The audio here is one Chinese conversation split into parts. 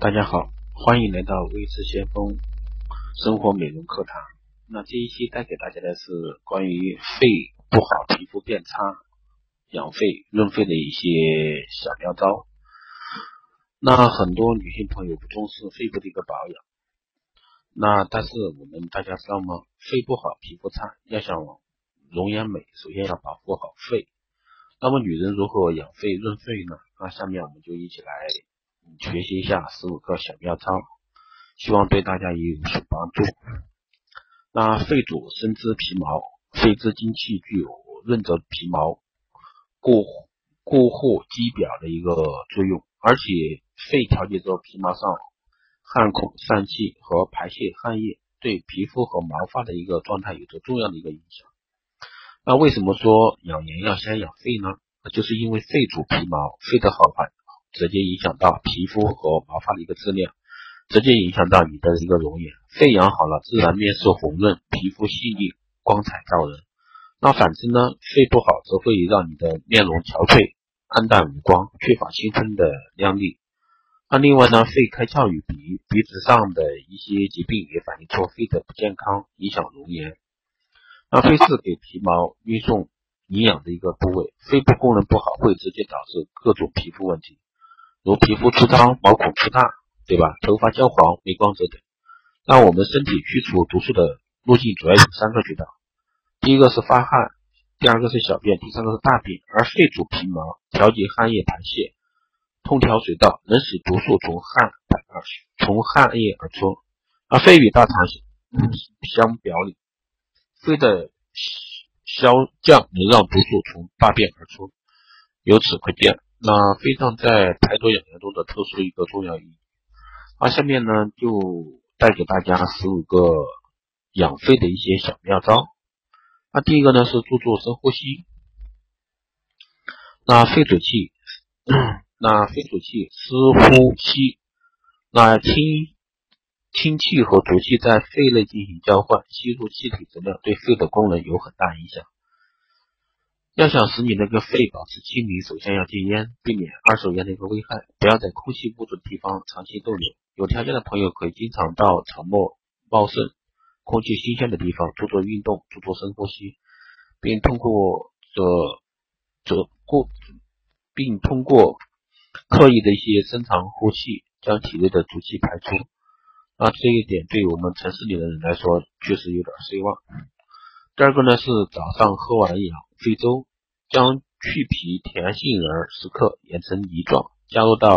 大家好，欢迎来到微知先锋生活美容课堂。那这一期带给大家的是关于肺不好、皮肤变差、养肺润肺的一些小妙招。那很多女性朋友不重视肺部的一个保养，那但是我们大家知道吗？肺不好、皮肤差，要想容颜美，首先要保护好肺。那么女人如何养肺润肺呢？那下面我们就一起来。学习一下十五个小妙招，希望对大家也有所帮助。那肺主生殖皮毛，肺之精气具有润泽皮毛、固固护肌表的一个作用，而且肺调节着皮毛上汗孔散气和排泄汗液，对皮肤和毛发的一个状态有着重要的一个影响。那为什么说养颜要先养肺呢？就是因为肺主皮毛，肺的好坏。直接影响到皮肤和毛发的一个质量，直接影响到你的一个容颜。肺养好了，自然面色红润，皮肤细腻，光彩照人。那反之呢？肺不好，则会让你的面容憔悴、暗淡无光，缺乏青春的靓丽。那另外呢？肺开窍于鼻，鼻子上的一些疾病也反映出肺的不健康，影响容颜。那肺是给皮毛运送营养的一个部位，肺部功能不好，会直接导致各种皮肤问题。如皮肤粗糙、毛孔粗大，对吧？头发焦黄、没光泽等。那我们身体去除毒素的路径主要有三个渠道：第一个是发汗，第二个是小便，第三个是大便。而肺主皮毛，调节汗液排泄，通调水道，能使毒素从汗而从汗液而出。而肺与大肠相表里，肺的消降能让毒素从大便而出。由此可见。那肺脏在排毒养颜中的特殊一个重要意义。那下面呢，就带给大家十五个养肺的一些小妙招。那第一个呢是注做深呼吸。那肺主气，那肺主气，湿呼吸。那氢氢气和浊气在肺内进行交换，吸入气体质量，对肺的功能有很大影响。要想使你那个肺保持清明，首先要戒烟，避免二手烟的一个危害，不要在空气不足的地方长期逗留。有条件的朋友可以经常到草木茂盛、空气新鲜的地方做做运动，做做深呼吸，并通过这这过，并通过刻意的一些深长呼气，将体内的浊气排出。那这一点对我们城市里的人来说，确实有点失望。第二个呢是早上喝完养非洲。将去皮甜杏仁十克研成泥状，加入到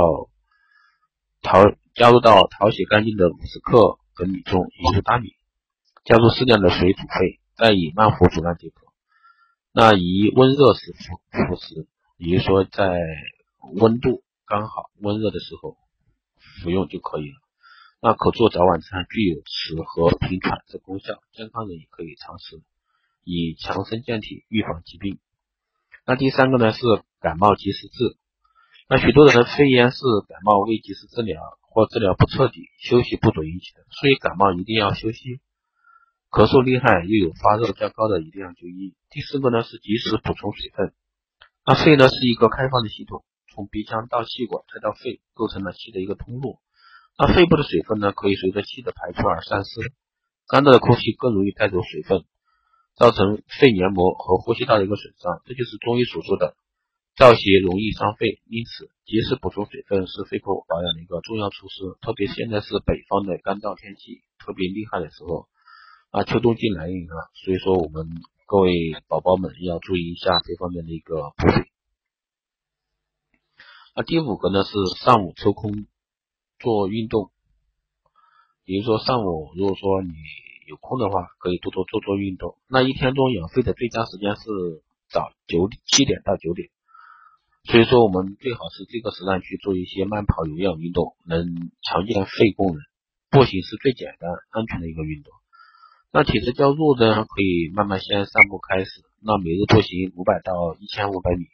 淘加入到淘洗干净的五十克粉米中，以入大米，加入适量的水煮沸，再以慢火煮烂即可。那宜温热时服服食，也就是说在温度刚好温热的时候服用就可以了。那可做早晚餐，具有止和平喘之功效，健康人也可以尝试，以强身健体，预防疾病。那第三个呢是感冒及时治。那许多人的肺炎是感冒未及时治疗或治疗不彻底、休息不足引起的，所以感冒一定要休息。咳嗽厉害又有发热较高的，一定要就医。第四个呢是及时补充水分。那肺呢是一个开放的系统，从鼻腔到气管再到肺，构成了气的一个通路。那肺部的水分呢可以随着气的排出而散失，干燥的空气更容易带走水分。造成肺黏膜和呼吸道的一个损伤，这就是中医所说的燥邪容易伤肺。因此，及时补充水分是肺部保养的一个重要措施。特别现在是北方的干燥天气特别厉害的时候啊，秋冬季来临了，所以说我们各位宝宝们要注意一下这方面的一个补水。那第五个呢是上午抽空做运动，比如说上午如果说你。有空的话，可以多多做做运动。那一天中养肺的最佳时间是早九七点到九点，所以说我们最好是这个时段去做一些慢跑、有氧运动，能强健肺功能。步行是最简单、安全的一个运动。那体质较弱的，可以慢慢先散步开始。那每日步行五百到一千五百米，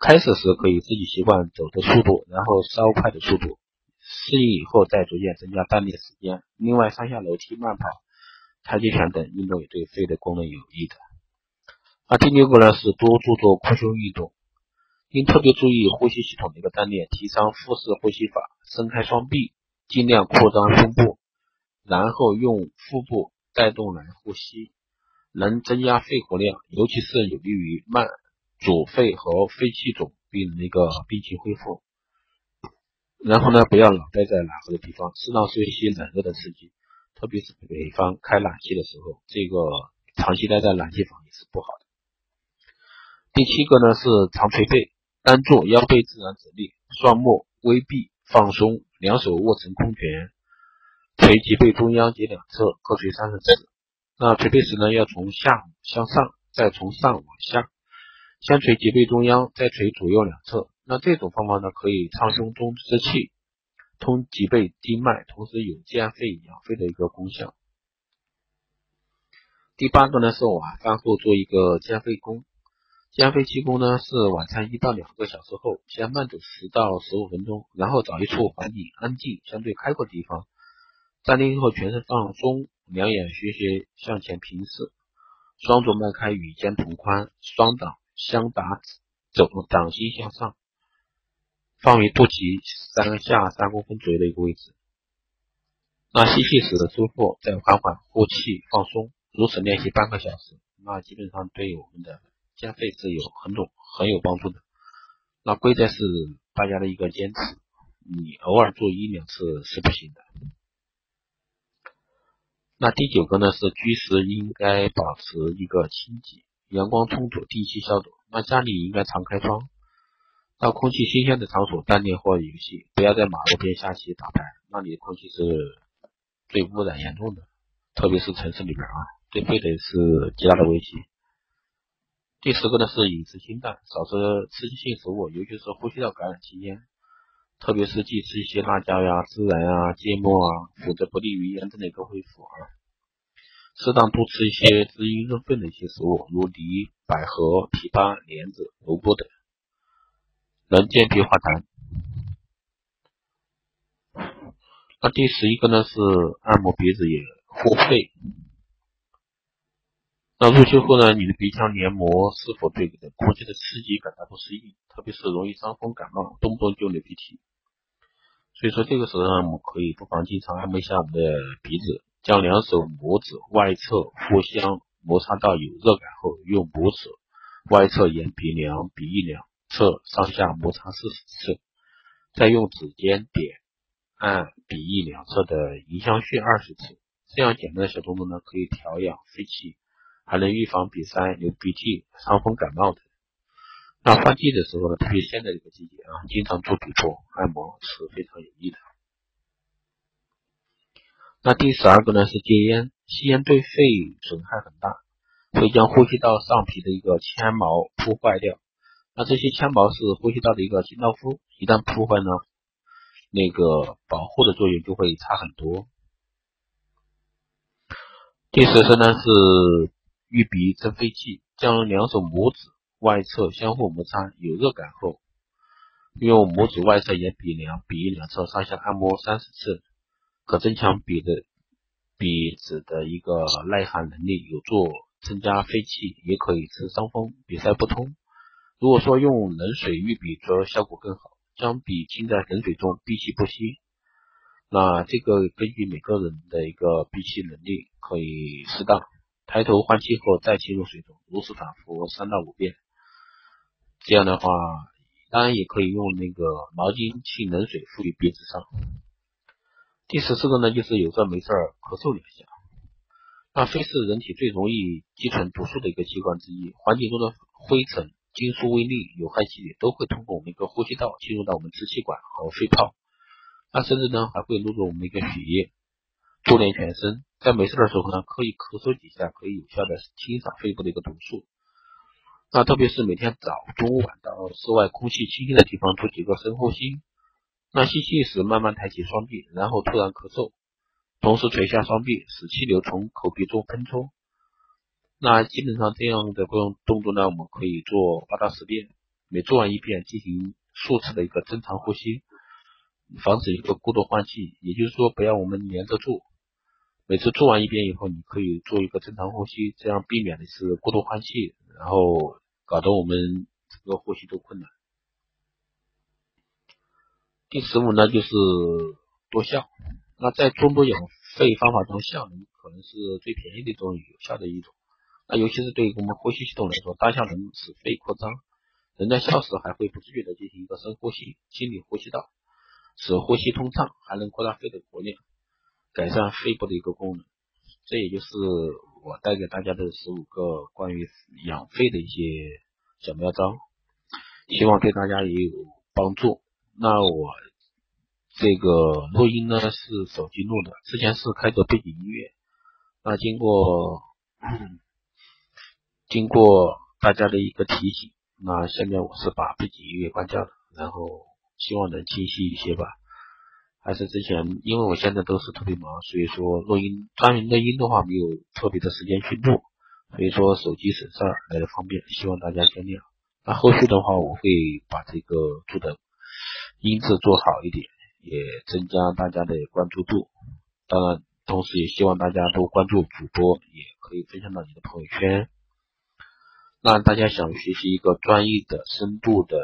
开始时可以自己习惯走的速度，然后稍快的速度，适应以后再逐渐增加锻炼时间。另外，上下楼梯、慢跑。太极拳等运动也对肺的功能有益的。那第六个呢是多做做扩胸运动。应特别注意呼吸系统的一个锻炼，提倡腹式呼吸法，伸开双臂，尽量扩张胸部，然后用腹部带动来呼吸，能增加肺活量，尤其是有利于慢阻肺和肺气肿病人的一个病情恢复。然后呢，不要老待在暖和的地方，适当受一些冷热的刺激，特别是北方开暖气的时候，这个长期待在暖气房也是不好的。第七个呢是长捶背。单坐，腰背自然直立，双目微闭，放松，两手握成空拳，捶脊背中央及两侧各捶三十次。那捶背时呢，要从下向上，再从上往下，先捶脊背中央，再捶左右两侧。那这种方法呢，可以畅胸中之气，通脊背经脉，同时有健肺养肺的一个功效。第八个呢，是晚饭后做一个健肺功。健肺气功呢，是晚餐一到两个小时后，先慢走十到十五分钟，然后找一处环境安静、相对开阔的地方，站定后全身放松，两眼徐徐向前平视，双足迈开与肩同宽，双掌相搭，走掌心向上，放于肚脐三下三公分左右的一个位置。那吸气时的收腹，再缓缓呼气放松，如此练习半个小时，那基本上对我们的。减肺是有很多很有帮助的，那贵在是大家的一个坚持，你偶尔做一两次是不行的。那第九个呢是居室应该保持一个清洁，阳光充足，定期消毒。那家里应该常开窗，到空气新鲜的场所锻炼或游戏，不要在马路边下棋打牌，那里的空气是最污染严重的，特别是城市里边啊，对肺的是极大的威胁。第十个呢是饮食清淡，少吃刺激性食物，尤其是呼吸道感染期间，特别是忌吃一些辣椒呀、孜然啊、芥末啊，否则不利于炎症的一个恢复啊。适当多吃一些滋阴润肺的一些食物，如梨、百合、枇杷、莲子、萝卜等，能健脾化痰。那第十一个呢是按摩鼻子也护肺。那入秋后呢，你的鼻腔黏膜是否对你的空气的刺激感到不适应？特别是容易伤风感冒，动不动就流鼻涕。所以说这个时候呢，我们可以不妨经常按摩一下我们的鼻子，将两手拇指外侧互相摩擦到有热感后，用拇指外侧沿鼻梁、鼻翼两侧上下摩擦四十次，再用指尖点按鼻翼两侧的迎香穴二十次。这样简单的小动作呢，可以调养肺气。还能预防鼻塞、流鼻涕、伤风感冒的。那换季的时候呢，特别现在这个季节啊，经常做鼻部按摩是非常有益的。那第十二个呢是戒烟，吸烟对肺损害很大，会将呼吸道上皮的一个纤毛破坏掉。那这些纤毛是呼吸道的一个清道夫，一旦破坏呢，那个保护的作用就会差很多。第十三呢是。玉鼻增肺气，将两手拇指外侧相互摩擦，有热感后，用拇指外侧沿鼻梁、鼻翼两侧上下按摩三十次，可增强鼻的鼻子的一个耐寒能力，有助增加肺气，也可以治伤风、鼻塞不通。如果说用冷水浴鼻，则效果更好，将笔浸在冷水中闭气不息。那这个根据每个人的一个闭气能力，可以适当。抬头换气后再进入水中，如此反复三到五遍。这样的话，当然也可以用那个毛巾浸冷水敷于鼻子上。第十四个呢，就是有事没事咳嗽两下。那肺是人体最容易积存毒素的一个器官之一，环境中的灰尘、金属微粒、有害气体都会通过我们一个呼吸道进入到我们支气管和肺泡，那甚至呢还会入入我们一个血液，周连全身。在没事的时候呢，可以咳嗽几下，可以有效的清扫肺部的一个毒素。那特别是每天早、中、晚到室外空气清新的地方做几个深呼吸。那吸气时慢慢抬起双臂，然后突然咳嗽，同时垂下双臂，使气流从口鼻中喷出。那基本上这样的动动作呢，我们可以做八到十遍，每做完一遍进行数次的一个正常呼吸，防止一个过度换气。也就是说，不要我们连着做。每次做完一遍以后，你可以做一个正常呼吸，这样避免的是过度换气，然后搞得我们这个呼吸都困难。第十五呢就是多效。那在众多养肺方法中，效能可能是最便宜的一种有效的一种。那尤其是对于我们呼吸系统来说，大效能使肺扩张。人在笑时还会不自觉的进行一个深呼吸，清理呼吸道，使呼吸通畅，还能扩大肺的活量，改善肺部的一个功能。这也就是我带给大家的十五个关于养肺的一些小妙招，希望对大家也有帮助。那我这个录音呢是手机录的，之前是开着背景音乐，那经过经过大家的一个提醒，那现在我是把背景音乐关掉了，然后希望能清晰一些吧。还是之前，因为我现在都是特别忙，所以说录音专门录音的话没有特别的时间去录，所以说手机省事儿来的方便，希望大家见谅。那后续的话，我会把这个做的。音质做好一点，也增加大家的关注度。当然，同时也希望大家都关注主播，也可以分享到你的朋友圈。那大家想学习一个专业的、深度的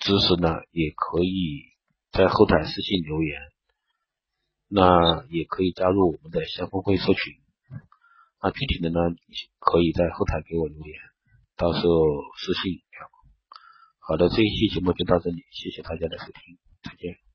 知识呢，也可以在后台私信留言。那也可以加入我们的先锋会社群。那具体的呢，可以在后台给我留言，到时候私信。好的，这一期节目就到这里，谢谢大家的收听，再见。